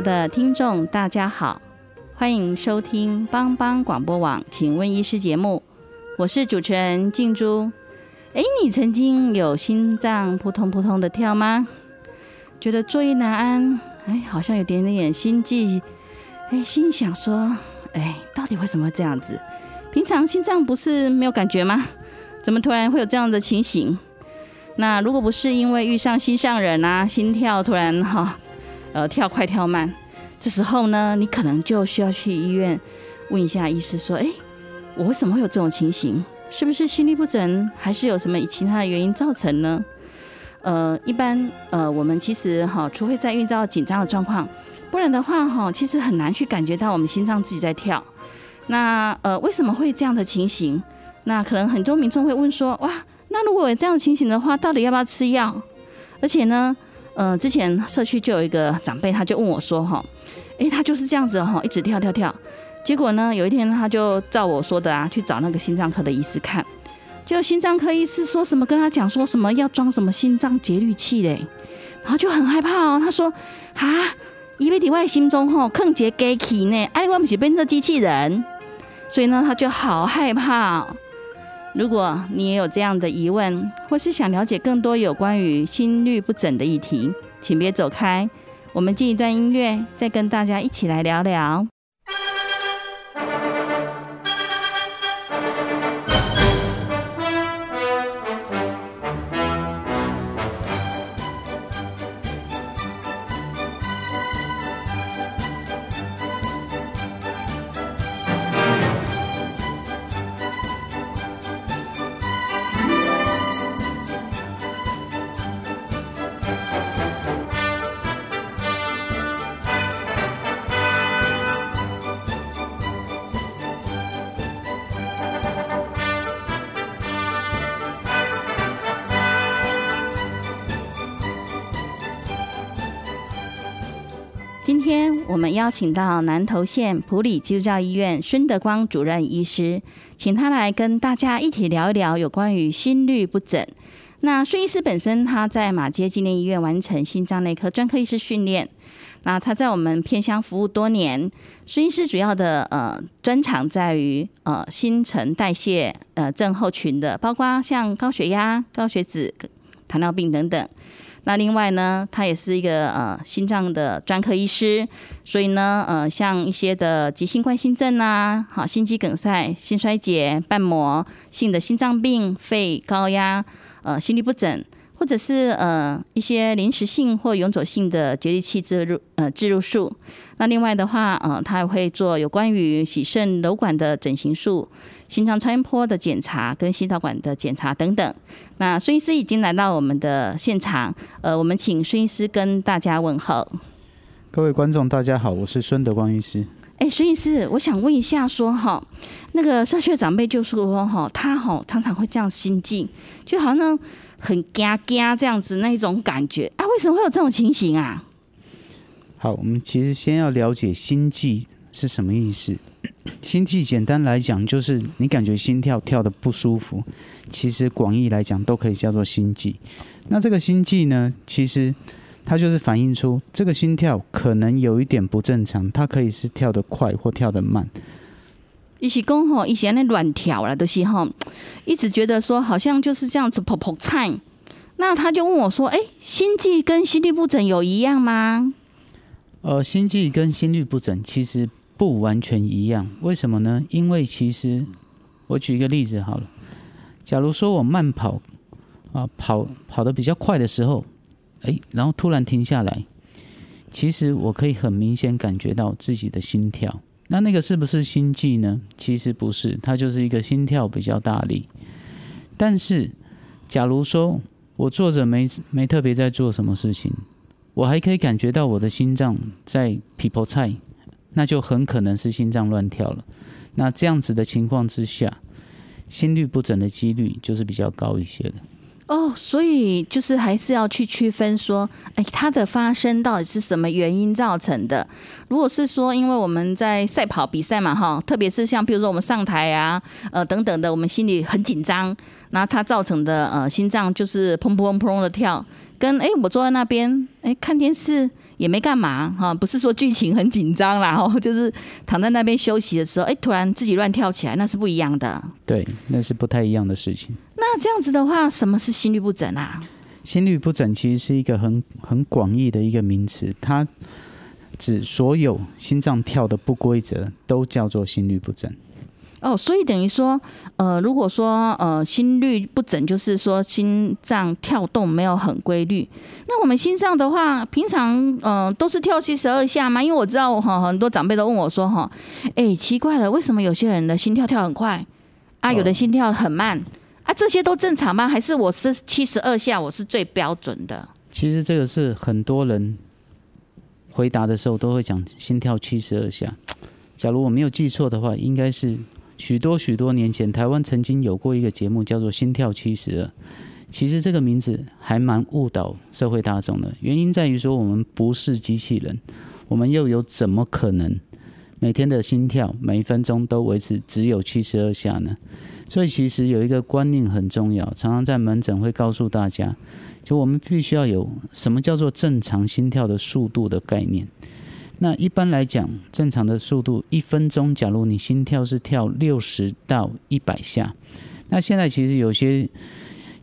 的听众，大家好，欢迎收听帮帮广播网，请问医师节目，我是主持人静珠。哎，你曾经有心脏扑通扑通的跳吗？觉得坐立难安，哎，好像有点点心悸，哎，心想说，哎，到底为什么会这样子？平常心脏不是没有感觉吗？怎么突然会有这样的情形？那如果不是因为遇上心上人啊，心跳突然哈。呃，跳快跳慢，这时候呢，你可能就需要去医院问一下医师，说：“哎，我为什么会有这种情形？是不是心律不整，还是有什么其他的原因造成呢？”呃，一般呃，我们其实哈，除非在遇到紧张的状况，不然的话哈，其实很难去感觉到我们心脏自己在跳。那呃，为什么会这样的情形？那可能很多民众会问说：“哇，那如果有这样的情形的话，到底要不要吃药？”而且呢？呃，之前社区就有一个长辈，他就问我说：“哈，哎，他就是这样子哈，一直跳跳跳。结果呢，有一天他就照我说的啊，去找那个心脏科的医师看。就心脏科医师说什么，跟他讲说什么要装什么心脏节律器嘞，然后就很害怕哦。他说：啊，以为在我心中吼坑节机器呢，哎，我不是变成机器人，所以呢，他就好害怕。”如果你也有这样的疑问，或是想了解更多有关于心律不整的议题，请别走开，我们进一段音乐，再跟大家一起来聊聊。请到南投县普里基督教医院孙德光主任医师，请他来跟大家一起聊一聊有关于心律不整。那孙医师本身他在马街纪念医院完成心脏内科专科医师训练，那他在我们偏乡服务多年。孙医师主要的呃专长在于呃新陈代谢呃症候群的，包括像高血压、高血脂、糖尿病等等。那另外呢，他也是一个呃心脏的专科医师，所以呢，呃，像一些的急性冠心症啊，好心肌梗塞、心衰竭、瓣膜性的心脏病、肺高压、呃心律不整，或者是呃一些临时性或永久性的节律器置入呃置入术。那另外的话，呃，他还会做有关于洗肾瘘管的整形术。心脏超音波的检查跟心导管的检查等等，那孙医师已经来到我们的现场，呃，我们请孙医师跟大家问候。各位观众，大家好，我是孙德光医师。哎，孙医师，我想问一下，说哈，那个社区长辈就说哈，他哈常常会这样心悸，就好像很嘎嘎这样子那一种感觉啊，为什么会有这种情形啊？好，我们其实先要了解心悸是什么意思。心悸简单来讲，就是你感觉心跳跳的不舒服，其实广义来讲都可以叫做心悸。那这个心悸呢，其实它就是反映出这个心跳可能有一点不正常，它可以是跳得快或跳得慢。一起讲吼，以前那乱跳了都是吼，一直觉得说好像就是这样子噗噗菜。那他就问我说：“哎，心悸跟心律不整有一样吗？”呃，心悸跟心律不整其实。不完全一样，为什么呢？因为其实我举一个例子好了，假如说我慢跑啊，跑跑得比较快的时候，哎，然后突然停下来，其实我可以很明显感觉到自己的心跳。那那个是不是心悸呢？其实不是，它就是一个心跳比较大力。但是，假如说我坐着没没特别在做什么事情，我还可以感觉到我的心脏在劈破菜，那就很可能是心脏乱跳了。那这样子的情况之下，心律不整的几率就是比较高一些的。哦，所以就是还是要去区分说，哎，它的发生到底是什么原因造成的？如果是说，因为我们在赛跑比赛嘛，哈，特别是像比如说我们上台啊，呃等等的，我们心里很紧张，那它造成的呃心脏就是砰砰砰砰的跳，跟哎我坐在那边哎看电视。也没干嘛哈，不是说剧情很紧张啦，哦，就是躺在那边休息的时候，哎，突然自己乱跳起来，那是不一样的。对，那是不太一样的事情。那这样子的话，什么是心律不整啊？心律不整其实是一个很很广义的一个名词，它指所有心脏跳的不规则都叫做心律不整。哦，所以等于说，呃，如果说呃心率不整，就是说心脏跳动没有很规律。那我们心脏的话，平常嗯都是跳七十二下吗？因为我知道哈，很多长辈都问我说哈，哎，奇怪了，为什么有些人的心跳跳很快啊，有的心跳很慢啊？这些都正常吗？还是我是七十二下我是最标准的？其实这个是很多人回答的时候都会讲心跳七十二下。假如我没有记错的话，应该是。许多许多年前，台湾曾经有过一个节目，叫做《心跳七十二》。其实这个名字还蛮误导社会大众的，原因在于说我们不是机器人，我们又有怎么可能每天的心跳每一分钟都维持只有七十二下呢？所以其实有一个观念很重要，常常在门诊会告诉大家，就我们必须要有什么叫做正常心跳的速度的概念。那一般来讲，正常的速度一分钟，假如你心跳是跳六十到一百下，那现在其实有些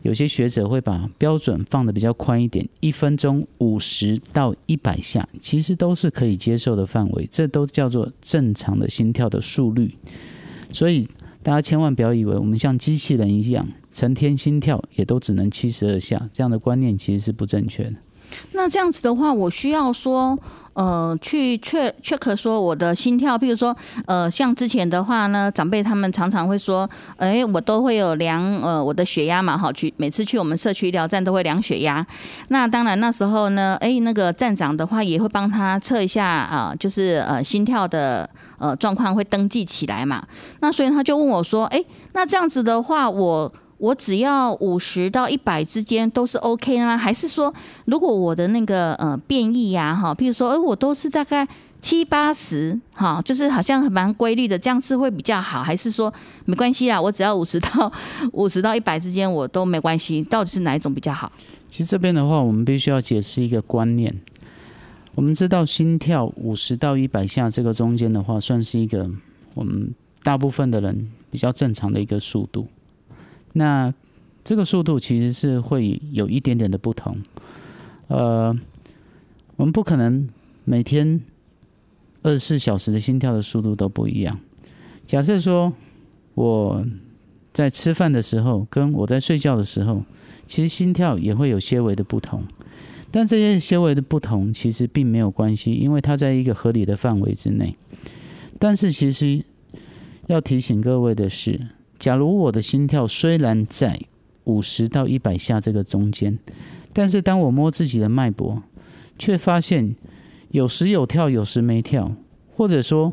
有些学者会把标准放的比较宽一点，一分钟五十到一百下，其实都是可以接受的范围，这都叫做正常的心跳的速率。所以大家千万不要以为我们像机器人一样，成天心跳也都只能七十二下，这样的观念其实是不正确的。那这样子的话，我需要说。呃，去确 check 说我的心跳，比如说，呃，像之前的话呢，长辈他们常常会说，哎，我都会有量呃我的血压嘛，哈，去每次去我们社区医疗站都会量血压。那当然那时候呢，哎，那个站长的话也会帮他测一下啊，就是呃心跳的呃状况会登记起来嘛。那所以他就问我说，哎，那这样子的话我。我只要五十到一百之间都是 OK 吗？还是说，如果我的那个呃变异呀，哈，比如说，哎，我都是大概七八十，哈，就是好像蛮规律的，这样是会比较好？还是说没关系啊？我只要五十到 五十到一百之间我都没关系，到底是哪一种比较好？其实这边的话，我们必须要解释一个观念。我们知道心跳五十到一百下这个中间的话，算是一个我们大部分的人比较正常的一个速度。那这个速度其实是会有一点点的不同，呃，我们不可能每天二十四小时的心跳的速度都不一样。假设说我在吃饭的时候，跟我在睡觉的时候，其实心跳也会有些微的不同，但这些些微的不同其实并没有关系，因为它在一个合理的范围之内。但是其实要提醒各位的是。假如我的心跳虽然在五十到一百下这个中间，但是当我摸自己的脉搏，却发现有时有跳，有时没跳，或者说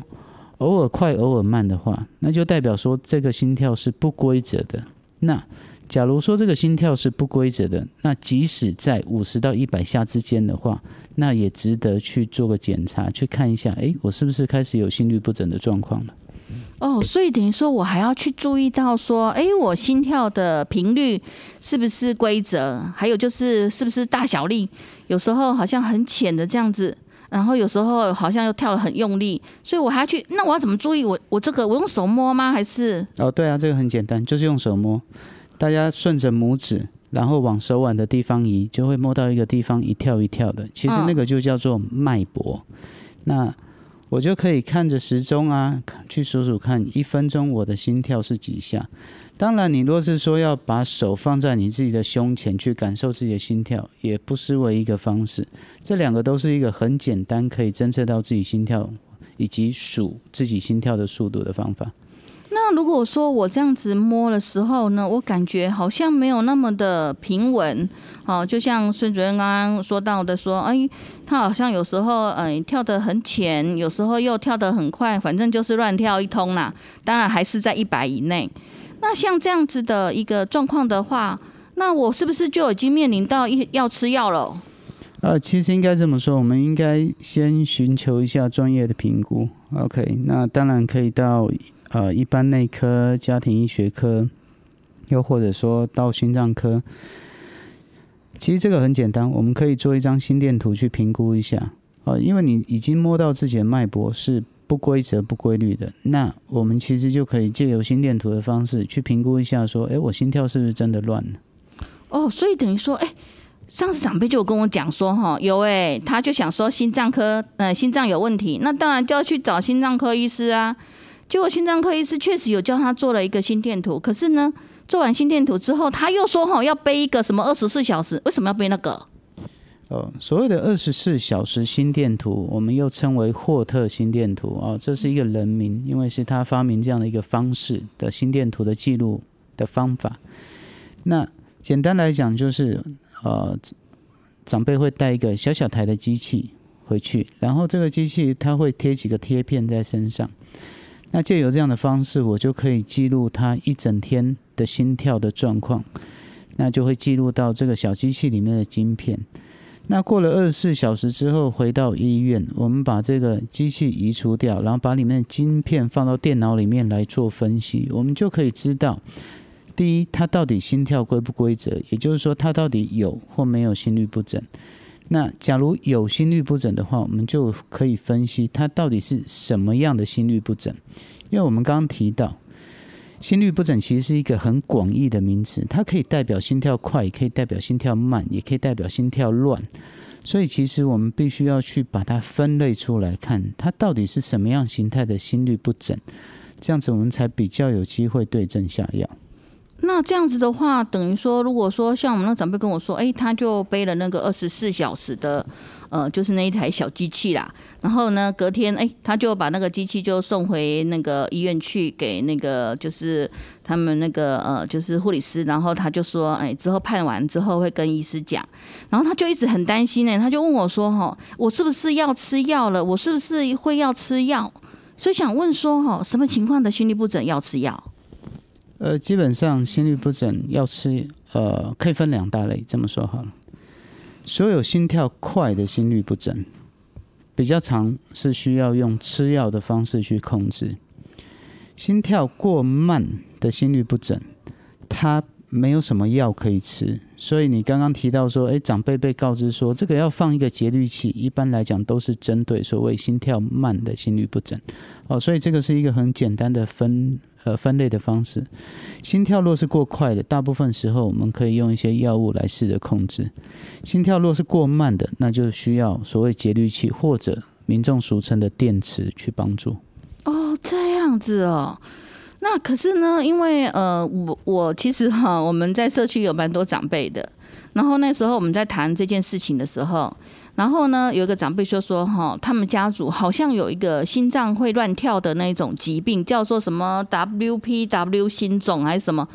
偶尔快，偶尔慢的话，那就代表说这个心跳是不规则的。那假如说这个心跳是不规则的，那即使在五十到一百下之间的话，那也值得去做个检查，去看一下，诶，我是不是开始有心律不整的状况了？哦，所以等于说我还要去注意到说，哎，我心跳的频率是不是规则？还有就是是不是大小力？有时候好像很浅的这样子，然后有时候好像又跳的很用力，所以我还要去。那我要怎么注意？我我这个我用手摸吗？还是？哦，对啊，这个很简单，就是用手摸。大家顺着拇指，然后往手腕的地方移，就会摸到一个地方一跳一跳的。其实那个就叫做脉搏。那我就可以看着时钟啊，去数数看一分钟我的心跳是几下。当然，你若是说要把手放在你自己的胸前去感受自己的心跳，也不失为一个方式。这两个都是一个很简单可以侦测到自己心跳以及数自己心跳的速度的方法。那如果说我这样子摸的时候呢，我感觉好像没有那么的平稳，哦，就像孙主任刚刚说到的，说，哎，他好像有时候，嗯，跳得很浅，有时候又跳得很快，反正就是乱跳一通啦。当然还是在一百以内。那像这样子的一个状况的话，那我是不是就已经面临到一要吃药了？呃，其实应该这么说，我们应该先寻求一下专业的评估。OK，那当然可以到呃一般内科、家庭医学科，又或者说到心脏科。其实这个很简单，我们可以做一张心电图去评估一下。呃，因为你已经摸到自己的脉搏是不规则、不规律的，那我们其实就可以借由心电图的方式去评估一下，说，哎，我心跳是不是真的乱了？哦，所以等于说，哎。上次长辈就有跟我讲说，哈，有哎，他就想说心脏科，呃，心脏有问题，那当然就要去找心脏科医师啊。结果心脏科医师确实有叫他做了一个心电图，可是呢，做完心电图之后，他又说，吼，要背一个什么二十四小时？为什么要背那个？哦，所谓的二十四小时心电图，我们又称为霍特心电图哦，这是一个人名，因为是他发明这样的一个方式的心电图的记录的方法。那简单来讲就是。呃，长辈会带一个小小台的机器回去，然后这个机器它会贴几个贴片在身上。那借由这样的方式，我就可以记录他一整天的心跳的状况，那就会记录到这个小机器里面的晶片。那过了二十四小时之后，回到医院，我们把这个机器移除掉，然后把里面的晶片放到电脑里面来做分析，我们就可以知道。第一，他到底心跳规不规则？也就是说，他到底有或没有心律不整？那假如有心律不整的话，我们就可以分析它到底是什么样的心律不整。因为我们刚刚提到，心律不整其实是一个很广义的名词，它可以代表心跳快，也可以代表心跳慢，也可以代表心跳乱。所以，其实我们必须要去把它分类出来，看它到底是什么样形态的心律不整，这样子我们才比较有机会对症下药。那这样子的话，等于说，如果说像我们那长辈跟我说，哎，他就背了那个二十四小时的，呃，就是那一台小机器啦。然后呢，隔天，哎，他就把那个机器就送回那个医院去给那个就是他们那个呃，就是护理师。然后他就说，哎，之后判完之后会跟医师讲。然后他就一直很担心呢，他就问我说，哈，我是不是要吃药了？我是不是会要吃药？所以想问说，哈，什么情况的心律不整要吃药？呃，基本上心律不整要吃，呃，可以分两大类。这么说好了，所有心跳快的心律不整，比较长是需要用吃药的方式去控制；心跳过慢的心律不整，它没有什么药可以吃。所以你刚刚提到说，诶，长辈被告知说这个要放一个节律器，一般来讲都是针对所谓心跳慢的心律不整。哦，所以这个是一个很简单的分。呃，分类的方式，心跳若是过快的，大部分时候我们可以用一些药物来试着控制；心跳若是过慢的，那就需要所谓节律器或者民众俗称的电池去帮助。哦，这样子哦。那可是呢，因为呃，我我其实哈，我们在社区有蛮多长辈的，然后那时候我们在谈这件事情的时候。然后呢，有一个长辈就说：“哈，他们家族好像有一个心脏会乱跳的那种疾病，叫做什么 WPW 心肿还是什么？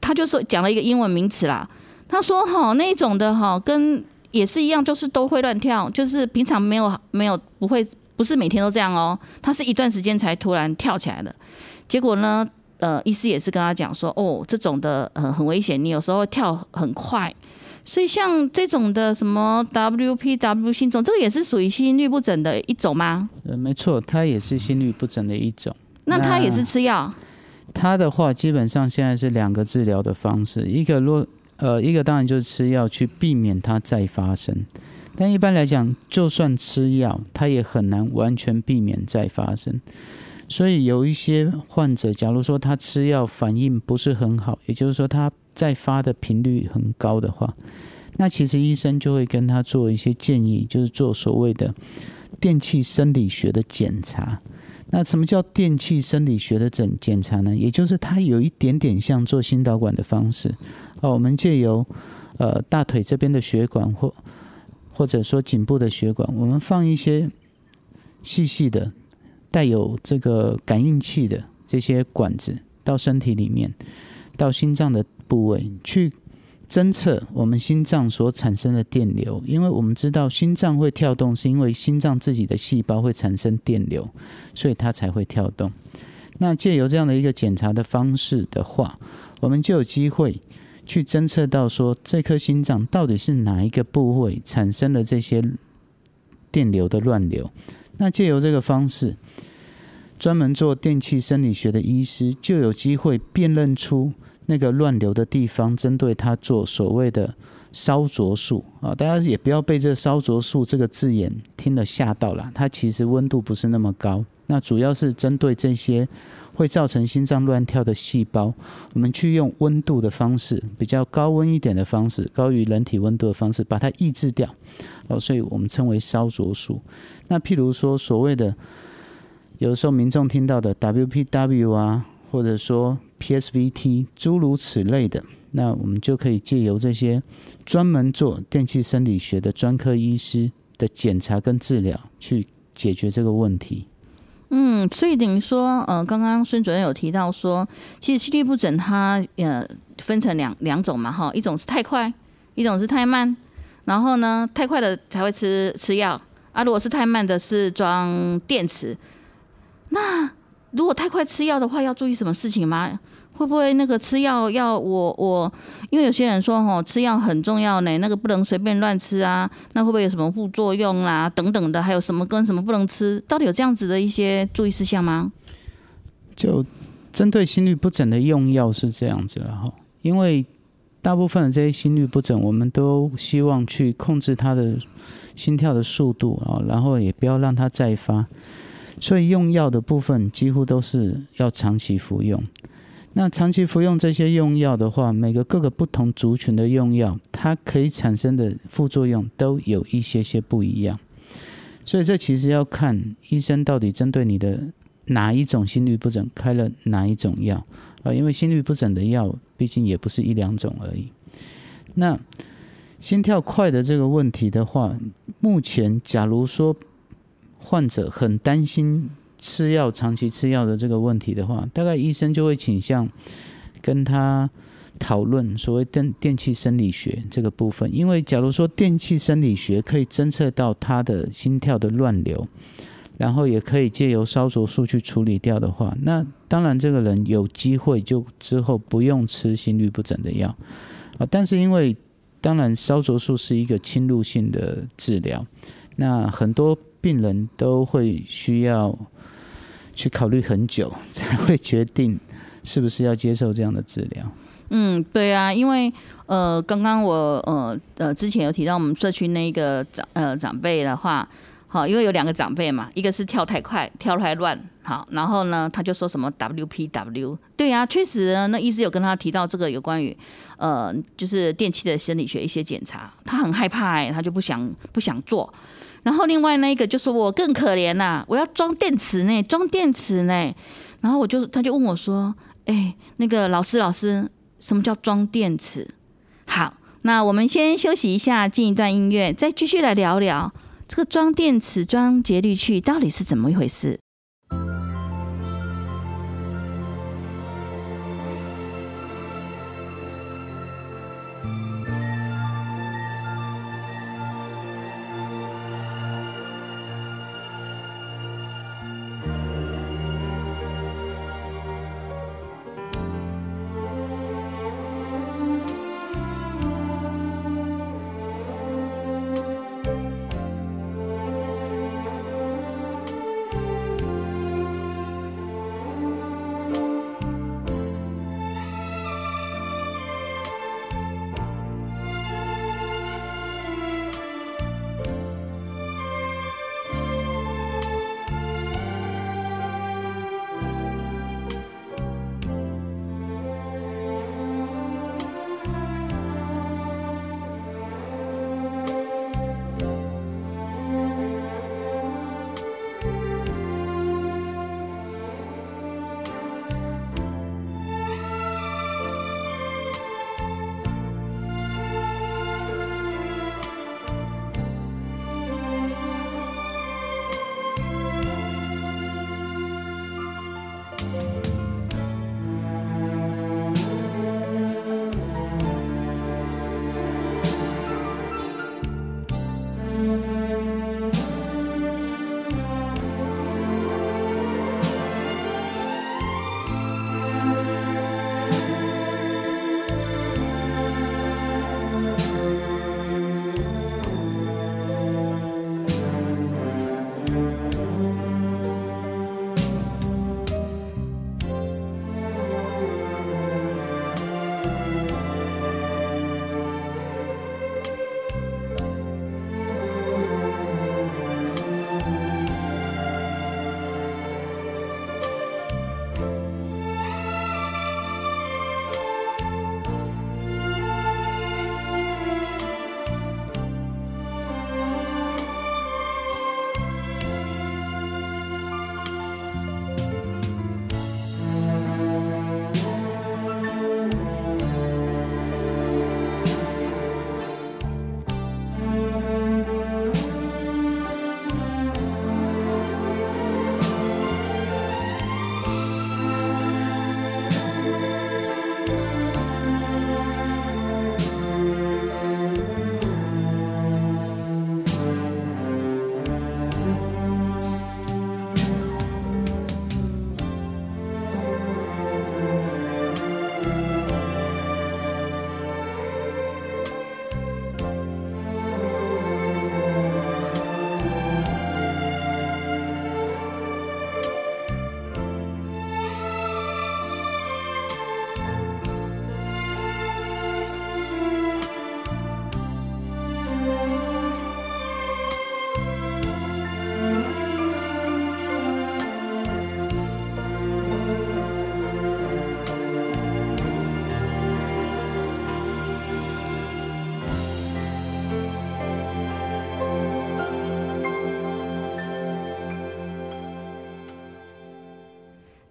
他就是讲了一个英文名词啦。他说：哈，那种的哈，跟也是一样，就是都会乱跳，就是平常没有没有不会，不是每天都这样哦。他是一段时间才突然跳起来的。结果呢，呃，医师也是跟他讲说：哦，这种的呃很危险，你有时候跳很快。”所以像这种的什么 WPW 心肿，这个也是属于心律不整的一种吗？呃，没错，它也是心律不整的一种。那它也是吃药？它的话，基本上现在是两个治疗的方式，一个若呃，一个当然就是吃药去避免它再发生。但一般来讲，就算吃药，它也很难完全避免再发生。所以有一些患者，假如说他吃药反应不是很好，也就是说他。再发的频率很高的话，那其实医生就会跟他做一些建议，就是做所谓的电气生理学的检查。那什么叫电气生理学的诊检查呢？也就是它有一点点像做心导管的方式。哦，我们借由呃大腿这边的血管或或者说颈部的血管，我们放一些细细的带有这个感应器的这些管子。到身体里面，到心脏的部位去侦测我们心脏所产生的电流。因为我们知道心脏会跳动，是因为心脏自己的细胞会产生电流，所以它才会跳动。那借由这样的一个检查的方式的话，我们就有机会去侦测到说这颗心脏到底是哪一个部位产生了这些电流的乱流。那借由这个方式，专门做电气生理学的医师就有机会辨认出那个乱流的地方，针对他做所谓的烧灼术啊。大家也不要被这“烧灼术”这个字眼听了吓到了，它其实温度不是那么高。那主要是针对这些会造成心脏乱跳的细胞，我们去用温度的方式，比较高温一点的方式，高于人体温度的方式，把它抑制掉。哦，所以我们称为烧灼术。那譬如说所谓的，有时候民众听到的 WPW 啊，或者说 PSVT，诸如此类的，那我们就可以借由这些专门做电气生理学的专科医师的检查跟治疗，去解决这个问题。嗯，所以等于说，呃，刚刚孙主任有提到说，其实心律不整它呃分成两两种嘛，哈，一种是太快，一种是太慢。然后呢，太快的才会吃吃药啊，如果是太慢的，是装电池。那如果太快吃药的话，要注意什么事情吗？会不会那个吃药要我我？因为有些人说吼，吃药很重要呢，那个不能随便乱吃啊。那会不会有什么副作用啦？等等的，还有什么跟什么不能吃？到底有这样子的一些注意事项吗？就针对心律不整的用药是这样子了哈，因为大部分的这些心律不整，我们都希望去控制它的心跳的速度啊，然后也不要让它再发，所以用药的部分几乎都是要长期服用。那长期服用这些用药的话，每个各个不同族群的用药，它可以产生的副作用都有一些些不一样。所以这其实要看医生到底针对你的哪一种心律不整开了哪一种药啊，因为心律不整的药毕竟也不是一两种而已。那心跳快的这个问题的话，目前假如说患者很担心。吃药长期吃药的这个问题的话，大概医生就会倾向跟他讨论所谓电电气生理学这个部分。因为假如说电气生理学可以侦测到他的心跳的乱流，然后也可以借由烧灼术去处理掉的话，那当然这个人有机会就之后不用吃心律不整的药啊。但是因为当然烧灼术是一个侵入性的治疗，那很多病人都会需要。去考虑很久才会决定是不是要接受这样的治疗。嗯，对啊，因为呃，刚刚我呃呃之前有提到我们社区那个长呃长辈的话，好，因为有两个长辈嘛，一个是跳太快，跳太乱，好，然后呢他就说什么 WPW，对啊，确实那医师有跟他提到这个有关于呃就是电器的生理学一些检查，他很害怕哎，他就不想不想做。然后另外那一个就是我更可怜呐，我要装电池呢，装电池呢。然后我就他就问我说：“哎，那个老师老师，什么叫装电池？”好，那我们先休息一下，进一段音乐，再继续来聊聊这个装电池、装节律器到底是怎么一回事。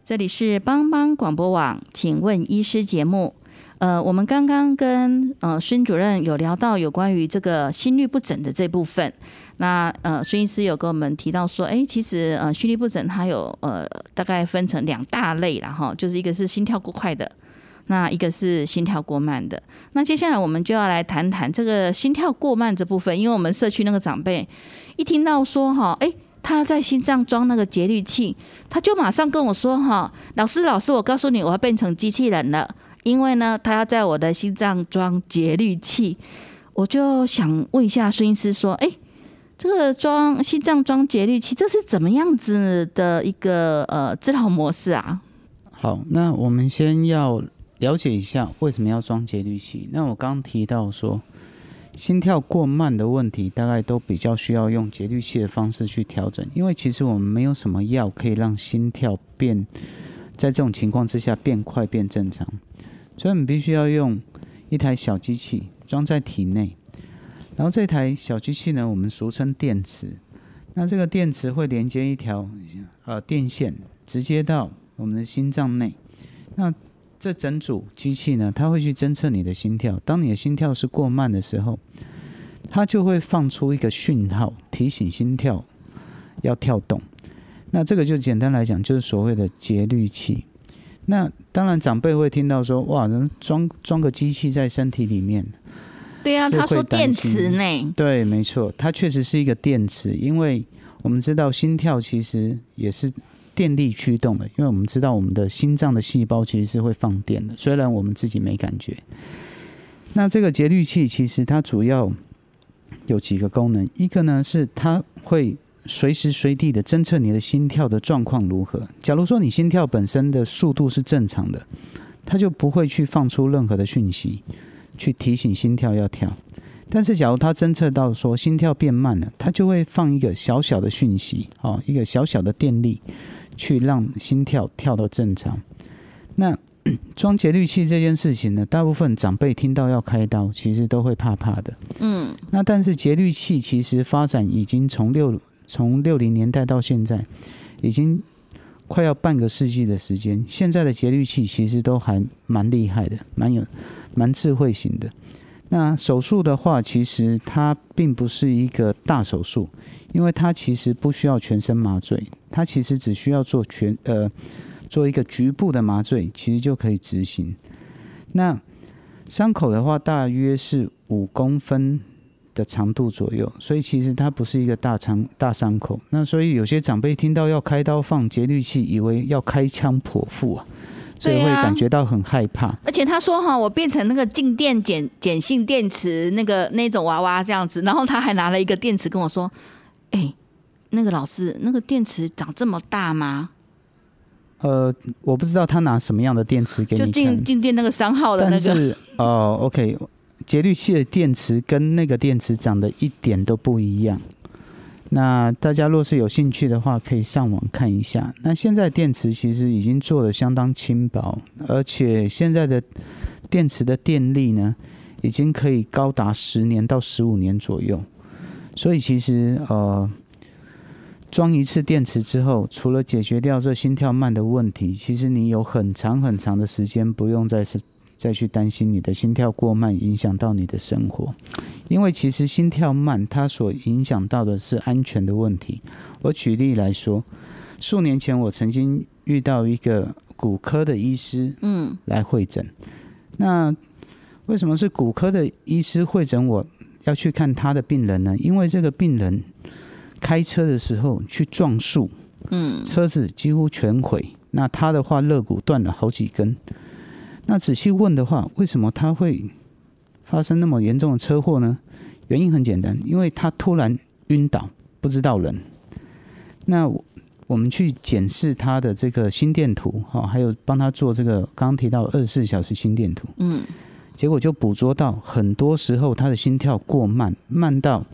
这里是帮帮广播网，请问医师节目。呃，我们刚刚跟呃孙主任有聊到有关于这个心律不整的这部分。那呃，孙医师有跟我们提到说，哎，其实呃心律不整它有呃大概分成两大类，然后就是一个是心跳过快的，那一个是心跳过慢的。那接下来我们就要来谈谈这个心跳过慢这部分，因为我们社区那个长辈一听到说哈，哎。他在心脏装那个节律器，他就马上跟我说：“哈，老师，老师，我告诉你，我要变成机器人了，因为呢，他要在我的心脏装节律器。”我就想问一下孙医师说：“哎，这个装心脏装节律器，这是怎么样子的一个呃治疗模式啊？”好，那我们先要了解一下为什么要装节律器。那我刚提到说。心跳过慢的问题，大概都比较需要用节律器的方式去调整，因为其实我们没有什么药可以让心跳变，在这种情况之下变快变正常，所以我们必须要用一台小机器装在体内，然后这台小机器呢，我们俗称电池，那这个电池会连接一条呃电线，直接到我们的心脏内，那。这整组机器呢，它会去侦测你的心跳。当你的心跳是过慢的时候，它就会放出一个讯号，提醒心跳要跳动。那这个就简单来讲，就是所谓的节律器。那当然，长辈会听到说：“哇，能装装个机器在身体里面？”对啊，他说电池呢？对，没错，它确实是一个电池，因为我们知道心跳其实也是。电力驱动的，因为我们知道我们的心脏的细胞其实是会放电的，虽然我们自己没感觉。那这个节律器其实它主要有几个功能，一个呢是它会随时随地的侦测你的心跳的状况如何。假如说你心跳本身的速度是正常的，它就不会去放出任何的讯息去提醒心跳要跳。但是假如它侦测到说心跳变慢了，它就会放一个小小的讯息，哦，一个小小的电力。去让心跳跳到正常。那 装节律器这件事情呢，大部分长辈听到要开刀，其实都会怕怕的。嗯。那但是节律器其实发展已经从六从六零年代到现在，已经快要半个世纪的时间。现在的节律器其实都还蛮厉害的，蛮有蛮智慧型的。那手术的话，其实它并不是一个大手术，因为它其实不需要全身麻醉，它其实只需要做全呃做一个局部的麻醉，其实就可以执行。那伤口的话，大约是五公分的长度左右，所以其实它不是一个大伤大伤口。那所以有些长辈听到要开刀放节律器，以为要开枪剖腹啊。所以会感觉到很害怕，而且他说哈，我变成那个静电碱碱性电池那个那种娃娃这样子，然后他还拿了一个电池跟我说，哎，那个老师，那个电池长这么大吗？呃，我不知道他拿什么样的电池给你就静静电那个三号的那个。但是哦，OK，节律器的电池跟那个电池长得一点都不一样。那大家若是有兴趣的话，可以上网看一下。那现在电池其实已经做的相当轻薄，而且现在的电池的电力呢，已经可以高达十年到十五年左右。所以其实呃，装一次电池之后，除了解决掉这心跳慢的问题，其实你有很长很长的时间不用再是。再去担心你的心跳过慢影响到你的生活，因为其实心跳慢它所影响到的是安全的问题。我举例来说，数年前我曾经遇到一个骨科的医师，嗯，来会诊。那为什么是骨科的医师会诊？我要去看他的病人呢？因为这个病人开车的时候去撞树，嗯，车子几乎全毁。那他的话，肋骨断了好几根。那仔细问的话，为什么他会发生那么严重的车祸呢？原因很简单，因为他突然晕倒，不知道人。那我们去检视他的这个心电图，哈，还有帮他做这个刚刚提到二十四小时心电图，嗯，结果就捕捉到很多时候他的心跳过慢，慢到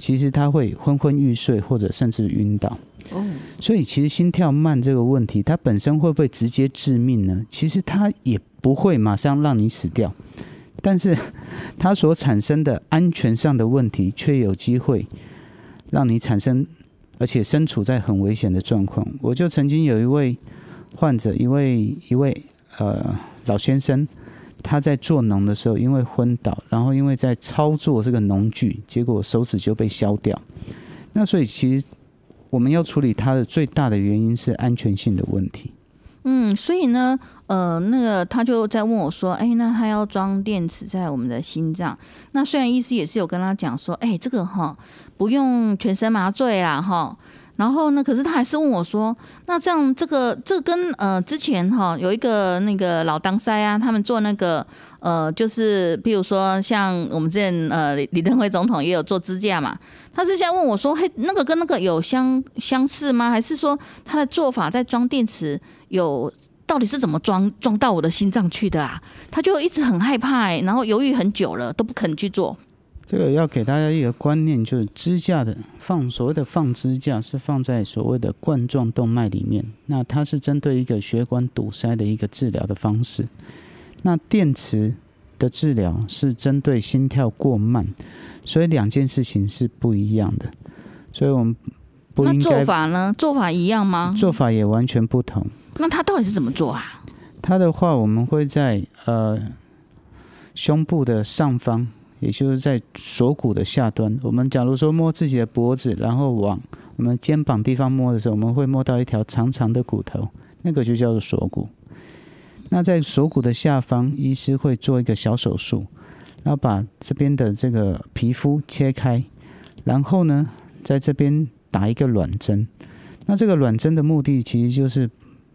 其实他会昏昏欲睡，或者甚至晕倒。所以其实心跳慢这个问题，它本身会不会直接致命呢？其实它也不会马上让你死掉，但是它所产生的安全上的问题，却有机会让你产生，而且身处在很危险的状况。我就曾经有一位患者一位一位呃老先生，他在做农的时候因为昏倒，然后因为在操作这个农具，结果手指就被削掉。那所以其实我们要处理他的最大的原因是安全性的问题。嗯，所以呢，呃，那个他就在问我说：“哎，那他要装电池在我们的心脏？那虽然医师也是有跟他讲说，哎，这个哈不用全身麻醉啦，哈。然后呢，可是他还是问我说：那这样这个这跟呃之前哈有一个那个老当塞啊，他们做那个呃，就是比如说像我们之前呃李登辉总统也有做支架嘛，他是现在问我说：嘿，那个跟那个有相相似吗？还是说他的做法在装电池？”有到底是怎么装装到我的心脏去的啊？他就一直很害怕哎，然后犹豫很久了都不肯去做。这个要给大家一个观念，就是支架的放所谓的放支架是放在所谓的冠状动脉里面，那它是针对一个血管堵塞的一个治疗的方式。那电池的治疗是针对心跳过慢，所以两件事情是不一样的。所以我们不应该做法呢？做法一样吗？做法也完全不同。那他到底是怎么做啊？他的话，我们会在呃胸部的上方，也就是在锁骨的下端。我们假如说摸自己的脖子，然后往我们肩膀地方摸的时候，我们会摸到一条长长的骨头，那个就叫做锁骨。那在锁骨的下方，医师会做一个小手术，然后把这边的这个皮肤切开，然后呢，在这边打一个软针。那这个软针的目的，其实就是。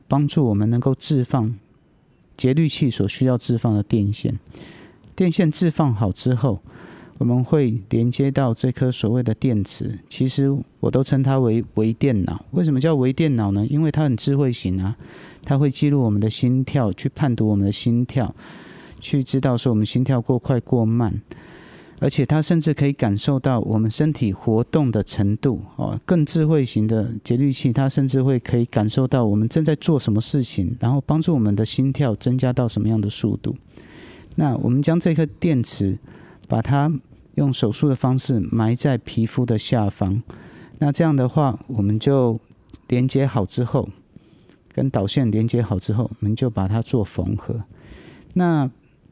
帮助我们能够置放节律器所需要置放的电线，电线置放好之后，我们会连接到这颗所谓的电池。其实我都称它为微电脑。为什么叫微电脑呢？因为它很智慧型啊，它会记录我们的心跳，去判读我们的心跳，去知道说我们心跳过快过慢。而且它甚至可以感受到我们身体活动的程度哦，更智慧型的节律器，它甚至会可以感受到我们正在做什么事情，然后帮助我们的心跳增加到什么样的速度。那我们将这颗电池，把它用手术的方式埋在皮肤的下方。那这样的话，我们就连接好之后，跟导线连接好之后，我们就把它做缝合。那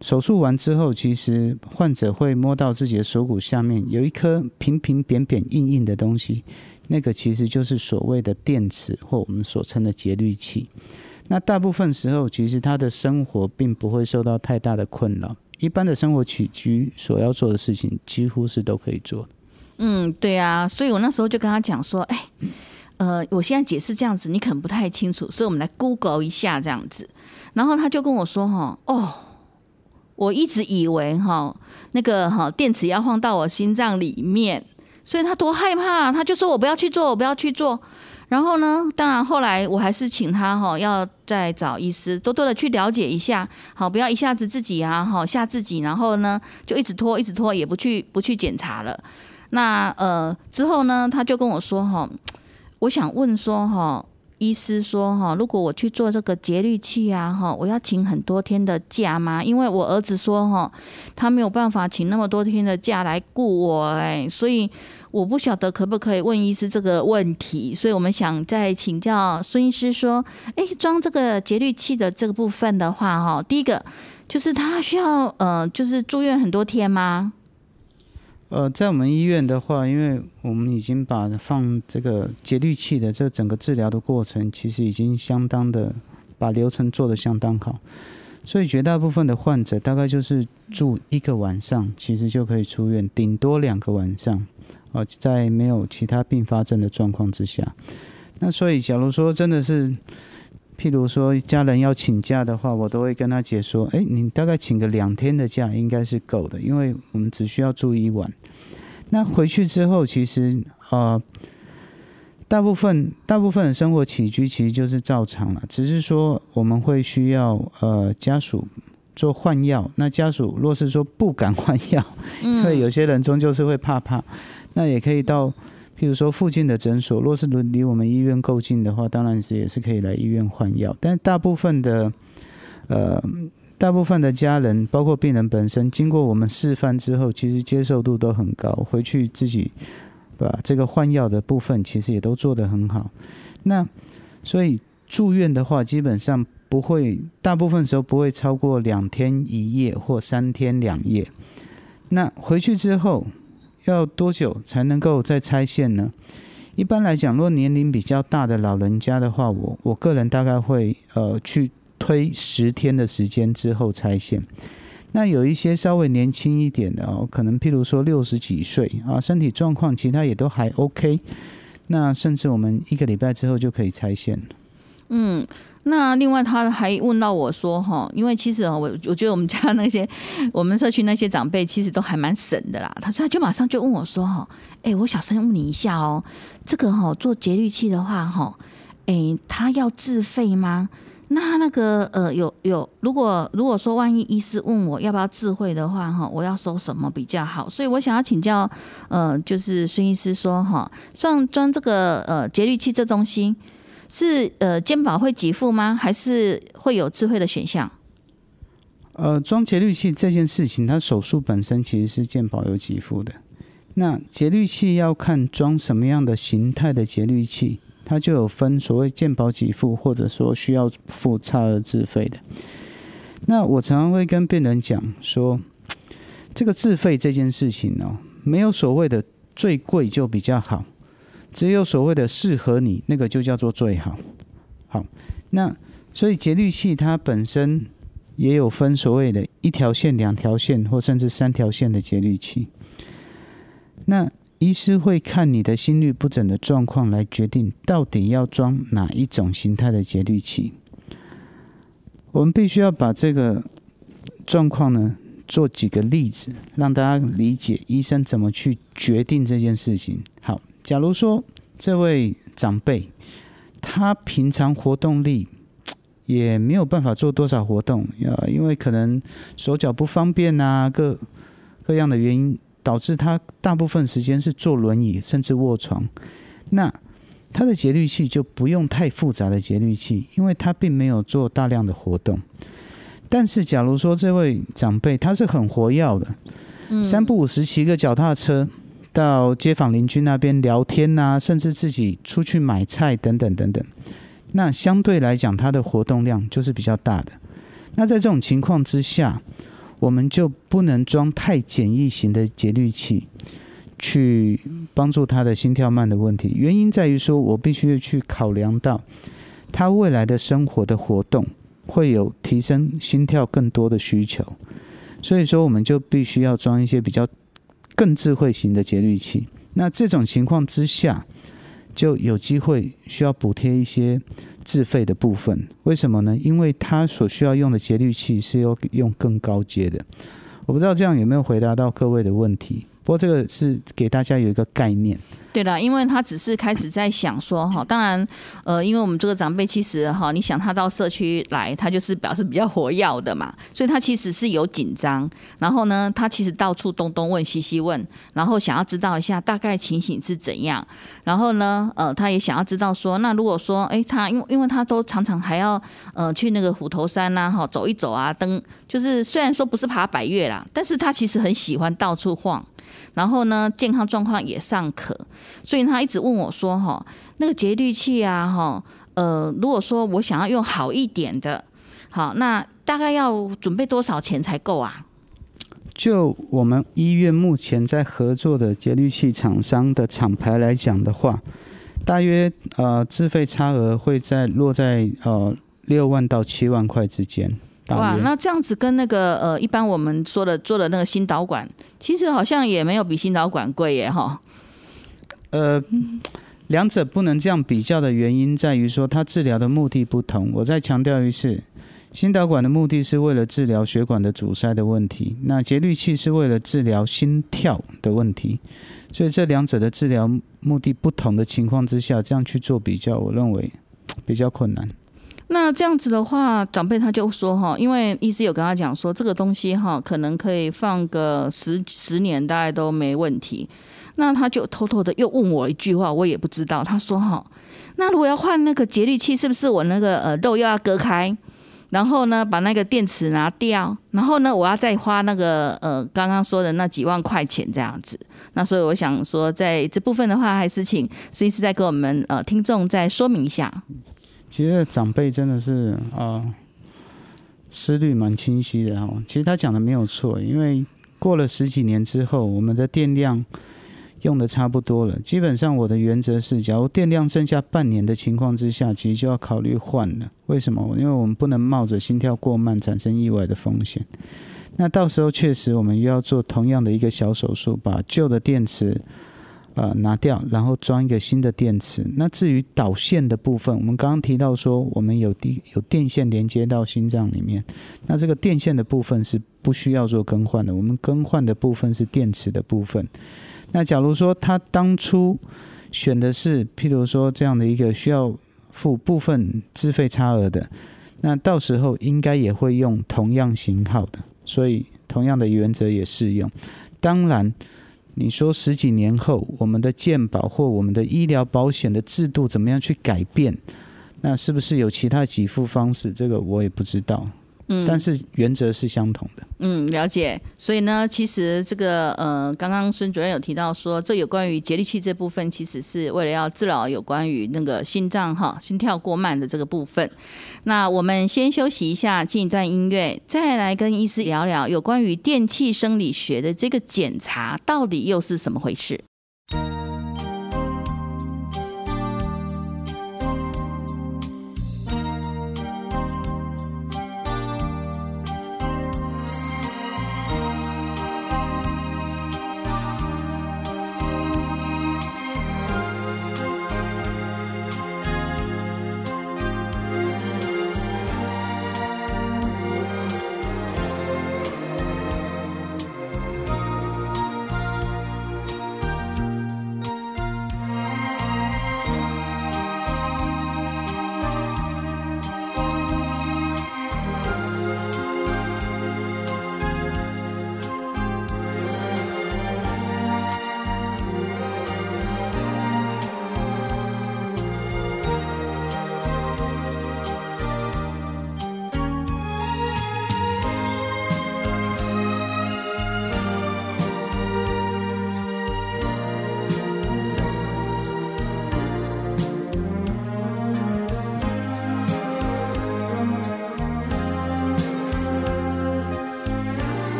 手术完之后，其实患者会摸到自己的锁骨下面有一颗平平扁扁硬硬的东西，那个其实就是所谓的电池或我们所称的节律器。那大部分时候，其实他的生活并不会受到太大的困扰，一般的生活起居所要做的事情，几乎是都可以做。嗯，对啊，所以我那时候就跟他讲说，哎，呃，我现在解释这样子，你可能不太清楚，所以我们来 Google 一下这样子。然后他就跟我说，哈，哦。我一直以为哈那个哈电池要放到我心脏里面，所以他多害怕，他就说我不要去做，我不要去做。然后呢，当然后来我还是请他哈要再找医师多多的去了解一下，好不要一下子自己啊哈吓自己，然后呢就一直拖一直拖，也不去不去检查了。那呃之后呢，他就跟我说哈，我想问说哈。医师说：“哈，如果我去做这个节律器啊，哈，我要请很多天的假吗？因为我儿子说，哈，他没有办法请那么多天的假来顾我，哎，所以我不晓得可不可以问医师这个问题。所以我们想再请教孙医师说，哎，装这个节律器的这个部分的话，哈，第一个就是他需要呃，就是住院很多天吗？”呃，在我们医院的话，因为我们已经把放这个节律器的这整个治疗的过程，其实已经相当的把流程做得相当好，所以绝大部分的患者大概就是住一个晚上，其实就可以出院，顶多两个晚上，哦，在没有其他并发症的状况之下。那所以，假如说真的是。譬如说，家人要请假的话，我都会跟他姐说：“哎，你大概请个两天的假应该是够的，因为我们只需要住一晚。那回去之后，其实呃，大部分大部分的生活起居其实就是照常了，只是说我们会需要呃家属做换药。那家属若是说不敢换药，因为有些人终究是会怕怕，那也可以到。”譬如说，附近的诊所，若是离离我们医院够近的话，当然是也是可以来医院换药。但大部分的，呃，大部分的家人，包括病人本身，经过我们示范之后，其实接受度都很高。回去自己把这个换药的部分，其实也都做得很好。那所以住院的话，基本上不会，大部分时候不会超过两天一夜或三天两夜。那回去之后要多久才能够再拆线呢？一般来讲，如果年龄比较大的老人家的话，我我个人大概会呃去推十天的时间之后拆线。那有一些稍微年轻一点的哦，可能譬如说六十几岁啊，身体状况其他也都还 OK，那甚至我们一个礼拜之后就可以拆线了。嗯，那另外他还问到我说哈，因为其实我我觉得我们家那些 我们社区那些长辈其实都还蛮省的啦。他说他就马上就问我说哈，哎，我小声问你一下哦，这个哈做节律器的话哈，哎，他要自费吗？那那个呃，有有，如果如果说万一医师问我要不要智慧的话，哈，我要收什么比较好？所以我想要请教，呃，就是孙医师说，哈，像装这个呃节律器这东西，是呃健保会给付吗？还是会有智慧的选项？呃，装节律器这件事情，它手术本身其实是健保有给付的。那节律器要看装什么样的形态的节律器。它就有分所谓健保给付，或者说需要付差额自费的。那我常常会跟病人讲说，这个自费这件事情哦，没有所谓的最贵就比较好，只有所谓的适合你那个就叫做最好。好，那所以节律器它本身也有分所谓的一条线、两条线或甚至三条线的节律器。那医师会看你的心律不整的状况来决定到底要装哪一种形态的节律器。我们必须要把这个状况呢做几个例子，让大家理解医生怎么去决定这件事情。好，假如说这位长辈他平常活动力也没有办法做多少活动，呃，因为可能手脚不方便啊，各各样的原因。导致他大部分时间是坐轮椅，甚至卧床。那他的节律器就不用太复杂的节律器，因为他并没有做大量的活动。但是，假如说这位长辈他是很活跃的，三不五时骑个脚踏车到街坊邻居那边聊天呐，甚至自己出去买菜等等等等，那相对来讲他的活动量就是比较大的。那在这种情况之下，我们就不能装太简易型的节律器，去帮助他的心跳慢的问题。原因在于说，我必须去考量到他未来的生活的活动会有提升心跳更多的需求，所以说我们就必须要装一些比较更智慧型的节律器。那这种情况之下，就有机会需要补贴一些。自费的部分，为什么呢？因为它所需要用的节律器是要用更高阶的。我不知道这样有没有回答到各位的问题。不过这个是给大家有一个概念。对的，因为他只是开始在想说哈，当然，呃，因为我们这个长辈其实哈，你想他到社区来，他就是表示比较活跃的嘛，所以他其实是有紧张。然后呢，他其实到处东东问西西问，然后想要知道一下大概情形是怎样。然后呢，呃，他也想要知道说，那如果说，哎，他因为因为他都常常还要呃去那个虎头山呐，哈，走一走啊，登就是虽然说不是爬百越啦，但是他其实很喜欢到处晃。然后呢，健康状况也尚可，所以他一直问我说：“哈，那个节律器啊，哈，呃，如果说我想要用好一点的，好，那大概要准备多少钱才够啊？”就我们医院目前在合作的节律器厂商的厂牌来讲的话，大约呃自费差额会在落在呃六万到七万块之间。哇，那这样子跟那个呃，一般我们说的做的那个心导管，其实好像也没有比心导管贵耶，哈。呃，两者不能这样比较的原因在于说，它治疗的目的不同。我再强调一次，心导管的目的是为了治疗血管的阻塞的问题，那节律器是为了治疗心跳的问题，所以这两者的治疗目的不同的情况之下，这样去做比较，我认为比较困难。那这样子的话，长辈他就说哈，因为医师有跟他讲说，这个东西哈，可能可以放个十十年，大概都没问题。那他就偷偷的又问我一句话，我也不知道。他说哈，那如果要换那个节律器，是不是我那个呃肉又要割开，然后呢把那个电池拿掉，然后呢我要再花那个呃刚刚说的那几万块钱这样子？那所以我想说，在这部分的话，还是请孙医师再给我们呃听众再说明一下。其实长辈真的是啊，思虑蛮清晰的哦。其实他讲的没有错，因为过了十几年之后，我们的电量用的差不多了。基本上我的原则是，假如电量剩下半年的情况之下，其实就要考虑换了。为什么？因为我们不能冒着心跳过慢产生意外的风险。那到时候确实我们又要做同样的一个小手术，把旧的电池。呃，拿掉，然后装一个新的电池。那至于导线的部分，我们刚刚提到说，我们有电有电线连接到心脏里面。那这个电线的部分是不需要做更换的，我们更换的部分是电池的部分。那假如说他当初选的是，譬如说这样的一个需要付部分资费差额的，那到时候应该也会用同样型号的，所以同样的原则也适用。当然。你说十几年后，我们的健保或我们的医疗保险的制度怎么样去改变？那是不是有其他给付方式？这个我也不知道。嗯，但是原则是相同的。嗯，了解。所以呢，其实这个呃，刚刚孙主任有提到说，这有关于节律器这部分，其实是为了要治疗有关于那个心脏哈心跳过慢的这个部分。那我们先休息一下，进一段音乐，再来跟医师聊聊有关于电气生理学的这个检查到底又是怎么回事。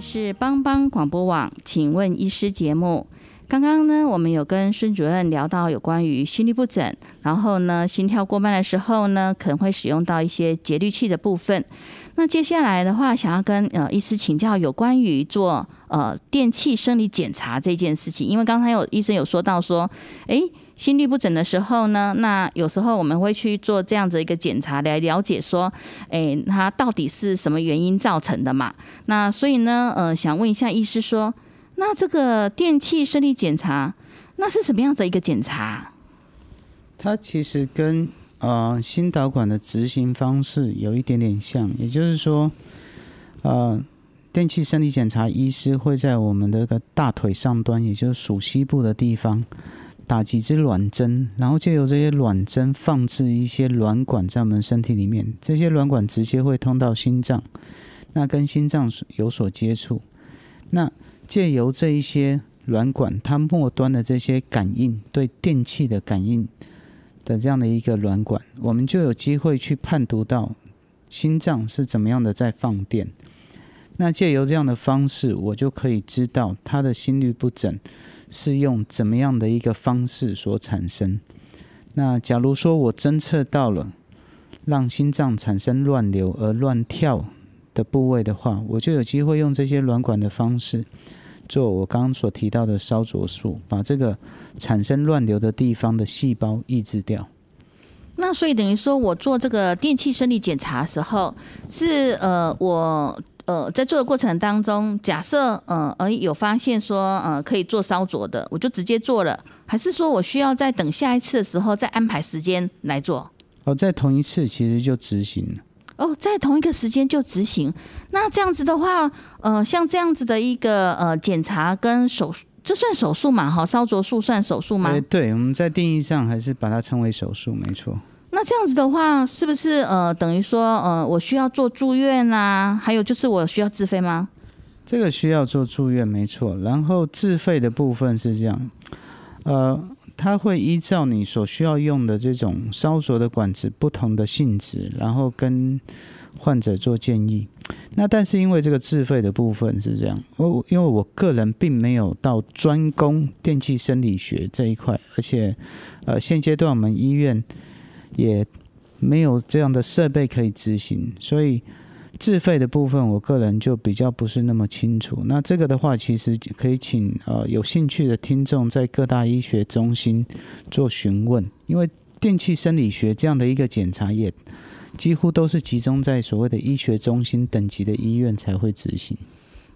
是帮帮广播网，请问医师节目。刚刚呢，我们有跟孙主任聊到有关于心律不整，然后呢，心跳过慢的时候呢，可能会使用到一些节律器的部分。那接下来的话，想要跟呃医师请教有关于做呃电器生理检查这件事情，因为刚才有医生有说到说，诶，心律不整的时候呢，那有时候我们会去做这样子一个检查来了解说，诶，它到底是什么原因造成的嘛？那所以呢，呃，想问一下医师说。那这个电器生理检查，那是什么样的一个检查？它其实跟呃心导管的执行方式有一点点像，也就是说，呃，电器生理检查医师会在我们的个大腿上端，也就是属膝部的地方，打几支卵针，然后借由这些卵针放置一些卵管在我们身体里面，这些卵管直接会通到心脏，那跟心脏有所接触，那。借由这一些软管，它末端的这些感应，对电器的感应的这样的一个软管，我们就有机会去判读到心脏是怎么样的在放电。那借由这样的方式，我就可以知道他的心律不整是用怎么样的一个方式所产生。那假如说我侦测到了让心脏产生乱流而乱跳的部位的话，我就有机会用这些软管的方式。做我刚刚所提到的烧灼术，把这个产生乱流的地方的细胞抑制掉。那所以等于说我做这个电气生理检查的时候，是呃我呃在做的过程当中，假设呃而有发现说呃可以做烧灼的，我就直接做了，还是说我需要在等下一次的时候再安排时间来做？哦，在同一次其实就执行了。哦，在同一个时间就执行，那这样子的话，呃，像这样子的一个呃检查跟手术，这算手术嘛？哈，烧灼术算手术吗？哎，对，我们在定义上还是把它称为手术，没错。那这样子的话，是不是呃等于说呃我需要做住院啊？还有就是我需要自费吗？这个需要做住院，没错。然后自费的部分是这样，呃。它会依照你所需要用的这种烧灼的管子不同的性质，然后跟患者做建议。那但是因为这个自费的部分是这样，我因为我个人并没有到专攻电气生理学这一块，而且呃现阶段我们医院也没有这样的设备可以执行，所以。自费的部分，我个人就比较不是那么清楚。那这个的话，其实可以请呃有兴趣的听众在各大医学中心做询问，因为电气生理学这样的一个检查也几乎都是集中在所谓的医学中心等级的医院才会执行。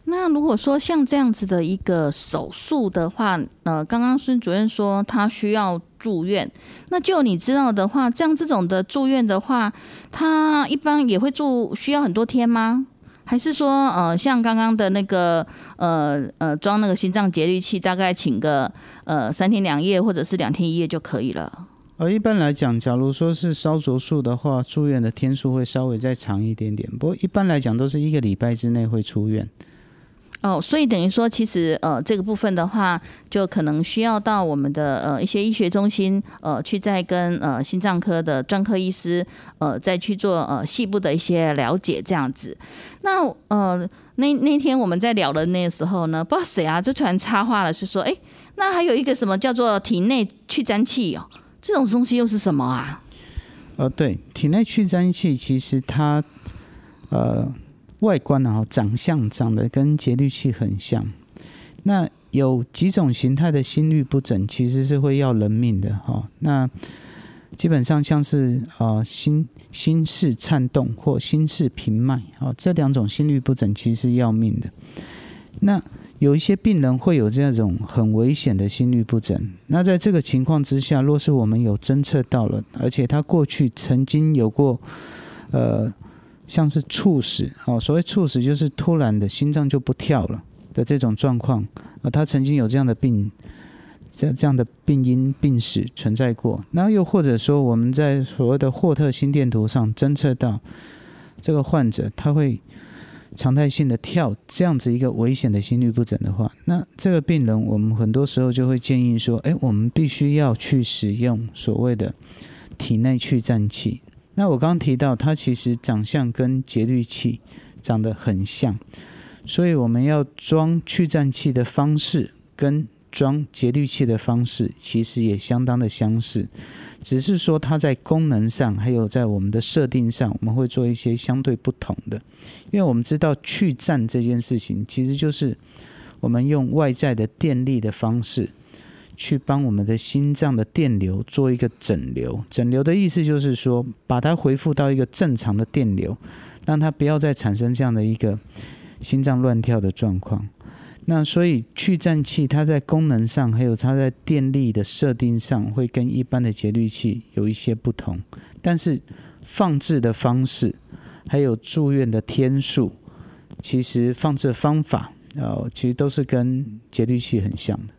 那如果说像这样子的一个手术的话，呃，刚刚孙主任说他需要住院，那就你知道的话，这样这种的住院的话，他一般也会住需要很多天吗？还是说，呃，像刚刚的那个，呃呃，装那个心脏节律器，大概请个呃三天两夜或者是两天一夜就可以了？呃，一般来讲，假如说是烧灼术的话，住院的天数会稍微再长一点点，不过一般来讲都是一个礼拜之内会出院。哦，所以等于说，其实呃，这个部分的话，就可能需要到我们的呃一些医学中心呃去再跟呃心脏科的专科医师呃再去做呃细部的一些了解这样子。那呃那那天我们在聊的那个时候呢，不知道谁啊就突然插话了，是说，哎，那还有一个什么叫做体内去粘器哦？这种东西又是什么啊？呃，对，体内去粘器其实它呃。外观啊，长相长得跟节律器很像。那有几种形态的心律不整，其实是会要人命的哈。那基本上像是啊心心室颤动或心室平脉啊，这两种心律不整其实是要命的。那有一些病人会有这种很危险的心律不整。那在这个情况之下，若是我们有侦测到了，而且他过去曾经有过呃。像是猝死哦，所谓猝死就是突然的心脏就不跳了的这种状况啊，他曾经有这样的病，这这样的病因病史存在过。那又或者说，我们在所谓的霍特心电图上侦测到这个患者他会常态性的跳这样子一个危险的心律不整的话，那这个病人我们很多时候就会建议说，哎，我们必须要去使用所谓的体内去颤器。那我刚刚提到，它其实长相跟节律器长得很像，所以我们要装去颤器的方式跟装节律器的方式其实也相当的相似，只是说它在功能上还有在我们的设定上，我们会做一些相对不同的。因为我们知道去颤这件事情，其实就是我们用外在的电力的方式，去帮我们的心脏的电流做一个整流。整流的意思就是说，把它恢复到一个正常的电流，让它不要再产生这样的一个心脏乱跳的状况。那所以去颤器它在功能上，还有它在电力的设定上，会跟一般的节律器有一些不同。但是放置的方式，还有住院的天数，其实放置方法，呃，其实都是跟节律器很像的。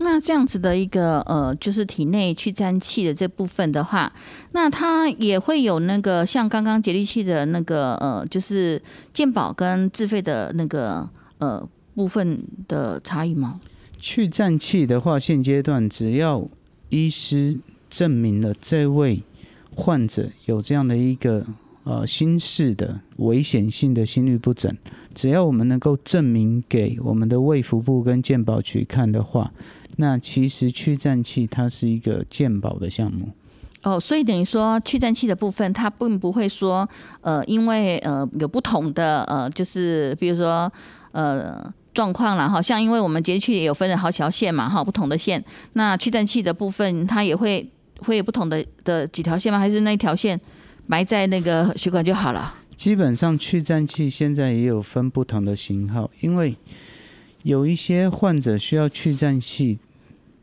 那这样子的一个呃，就是体内去沾气的这部分的话，那它也会有那个像刚刚节律器的那个呃，就是健保跟自费的那个呃。部分的差异吗？去颤器的话，现阶段只要医师证明了这位患者有这样的一个呃心室的危险性的心律不整，只要我们能够证明给我们的卫福部跟健保局看的话，那其实去颤器它是一个鉴宝的项目。哦，所以等于说去颤器的部分，它并不会说呃，因为呃有不同的呃，就是比如说呃。状况了哈，像因为我们节气也有分了好几条线嘛哈，不同的线，那去颤器的部分它也会会有不同的的几条线吗？还是那一条线埋在那个血管就好了？基本上去颤器现在也有分不同的型号，因为有一些患者需要去颤器，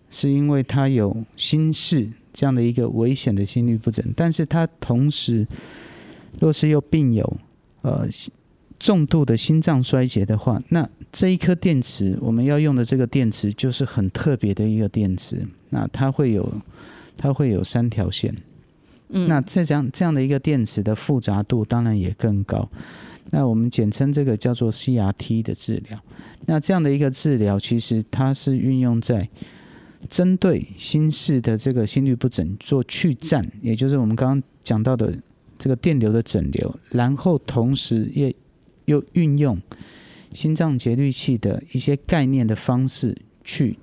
是因为他有心室这样的一个危险的心律不整，但是他同时若是又病有呃。重度的心脏衰竭的话，那这一颗电池我们要用的这个电池就是很特别的一个电池。那它会有，它会有三条线。嗯，那这样这样的一个电池的复杂度当然也更高。那我们简称这个叫做 CRT 的治疗。那这样的一个治疗，其实它是运用在针对心室的这个心律不整做去颤，也就是我们刚刚讲到的这个电流的整流，然后同时也。又运用心脏节律器的一些概念的方式，去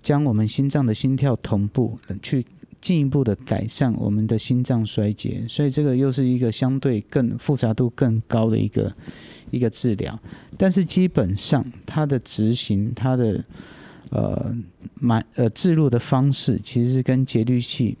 将我们心脏的心跳同步，去进一步的改善我们的心脏衰竭。所以这个又是一个相对更复杂度更高的一个一个治疗。但是基本上它的执行，它的呃买呃置入的方式，其实是跟节律器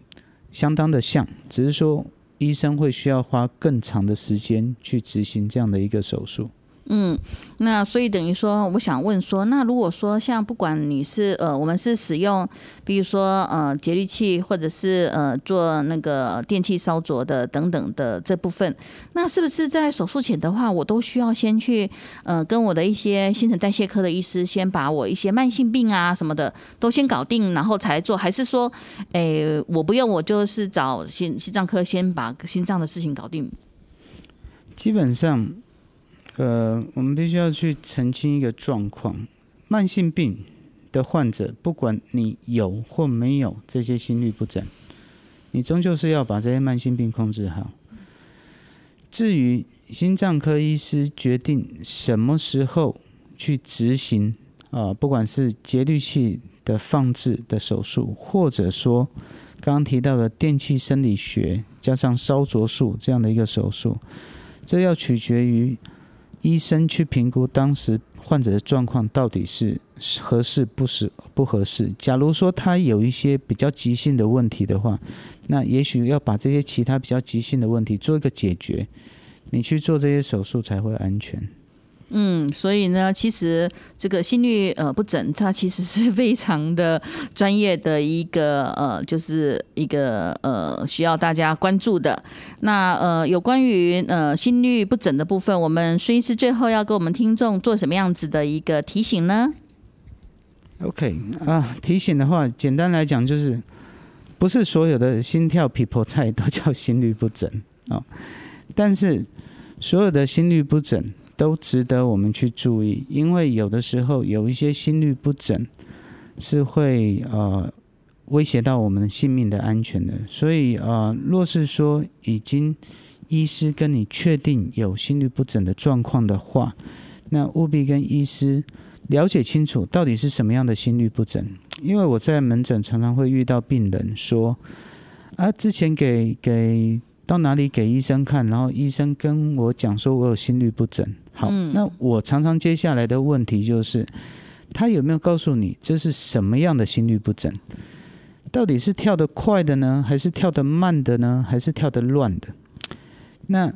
相当的像，只是说。医生会需要花更长的时间去执行这样的一个手术。嗯，那所以等于说，我想问说，那如果说像不管你是呃，我们是使用，比如说呃节律器，或者是呃做那个电器烧灼的等等的这部分，那是不是在手术前的话，我都需要先去呃跟我的一些新陈代谢科的医师，先把我一些慢性病啊什么的都先搞定，然后才做，还是说，诶我不用，我就是找心心脏科先把心脏的事情搞定？基本上。呃，我们必须要去澄清一个状况：慢性病的患者，不管你有或没有这些心律不整，你终究是要把这些慢性病控制好。至于心脏科医师决定什么时候去执行啊，不管是节律器的放置的手术，或者说刚刚提到的电气生理学加上烧灼术这样的一个手术，这要取决于。医生去评估当时患者的状况到底是合适不适不合适。假如说他有一些比较急性的问题的话，那也许要把这些其他比较急性的问题做一个解决，你去做这些手术才会安全。嗯，所以呢，其实这个心率呃不整，它其实是非常的专业的一个呃，就是一个呃需要大家关注的。那呃有关于呃心率不整的部分，我们孙医师最后要给我们听众做什么样子的一个提醒呢？OK 啊，提醒的话，简单来讲就是，不是所有的心跳皮婆菜都叫心率不整啊，但是所有的心率不整。都值得我们去注意，因为有的时候有一些心律不整是会呃威胁到我们性命的安全的。所以呃，若是说已经医师跟你确定有心律不整的状况的话，那务必跟医师了解清楚到底是什么样的心律不整。因为我在门诊常常会遇到病人说，啊，之前给给到哪里给医生看，然后医生跟我讲说我有心律不整。好，那我常常接下来的问题就是，他有没有告诉你这是什么样的心律不整？到底是跳得快的呢，还是跳得慢的呢，还是跳得乱的？那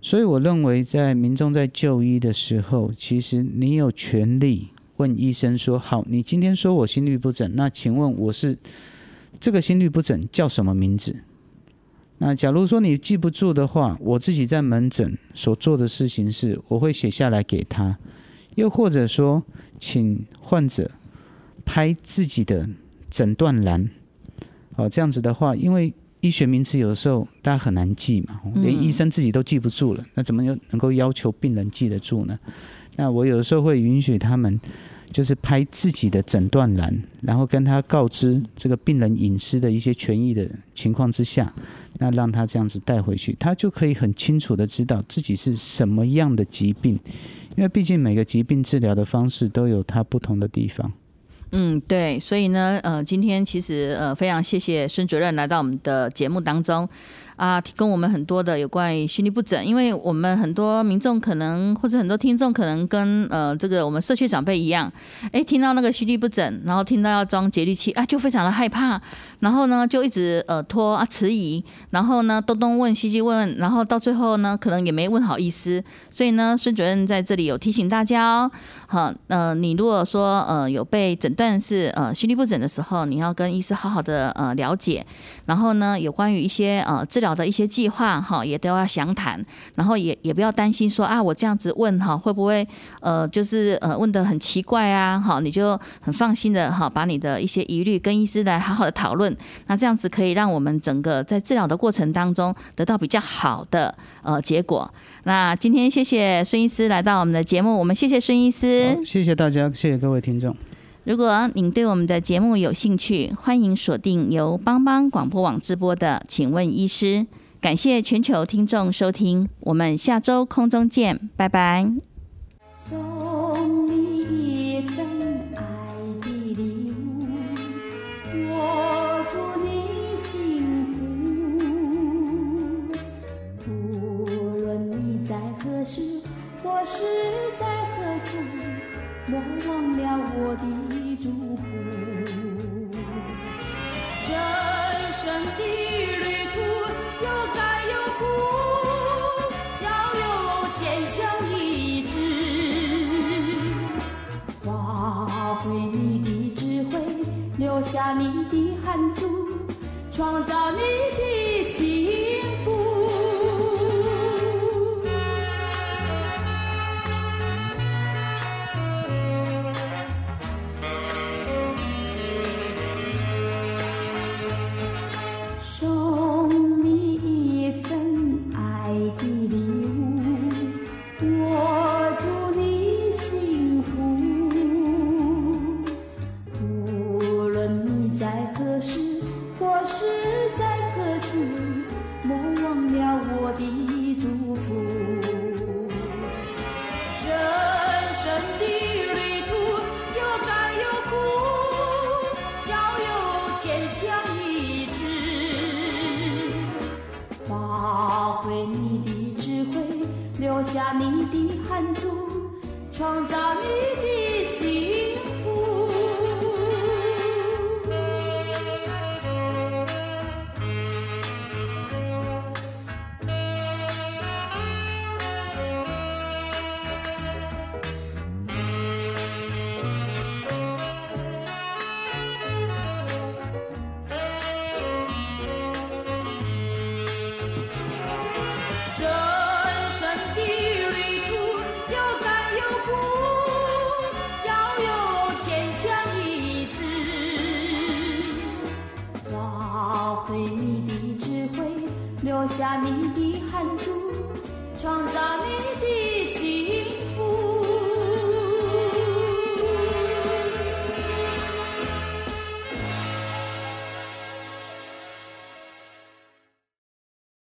所以我认为，在民众在就医的时候，其实你有权利问医生说：“好，你今天说我心律不整，那请问我是这个心律不整叫什么名字？”那假如说你记不住的话，我自己在门诊所做的事情是，我会写下来给他，又或者说，请患者拍自己的诊断栏。哦，这样子的话，因为医学名词有的时候大家很难记嘛，连医生自己都记不住了，那怎么又能够要求病人记得住呢？那我有的时候会允许他们，就是拍自己的诊断栏，然后跟他告知这个病人隐私的一些权益的情况之下，那让他这样子带回去，他就可以很清楚的知道自己是什么样的疾病，因为毕竟每个疾病治疗的方式都有它不同的地方。嗯，对，所以呢，呃，今天其实呃，非常谢谢孙主任来到我们的节目当中。啊，提供我们很多的有关于心律不整，因为我们很多民众可能或者很多听众可能跟呃这个我们社区长辈一样，哎，听到那个心律不整，然后听到要装节律器啊，就非常的害怕，然后呢就一直呃拖啊迟疑，然后呢东东问西西问，然后到最后呢可能也没问好意思，所以呢孙主任在这里有提醒大家哦，好，呃你如果说呃有被诊断是呃心律不整的时候，你要跟医师好好的呃了解，然后呢有关于一些呃治的一些计划哈，也都要详谈，然后也也不要担心说啊，我这样子问哈，会不会呃，就是呃问的很奇怪啊？哈，你就很放心的哈，把你的一些疑虑跟医师来好好的讨论，那这样子可以让我们整个在治疗的过程当中得到比较好的呃结果。那今天谢谢孙医师来到我们的节目，我们谢谢孙医师，谢谢大家，谢谢各位听众。如果您对我们的节目有兴趣，欢迎锁定由帮帮广播网直播的《请问医师》。感谢全球听众收听，我们下周空中见，拜拜。